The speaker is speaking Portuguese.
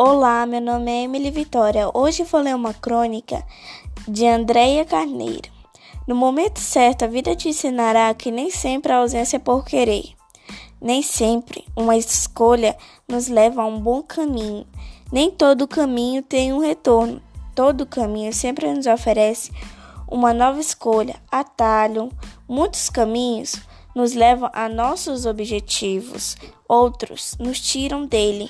Olá, meu nome é Emily Vitória. Hoje vou ler uma crônica de Andréia Carneiro. No momento certo, a vida te ensinará que nem sempre a ausência é por querer. Nem sempre uma escolha nos leva a um bom caminho. Nem todo caminho tem um retorno. Todo caminho sempre nos oferece uma nova escolha, atalho. Muitos caminhos nos levam a nossos objetivos, outros nos tiram dele.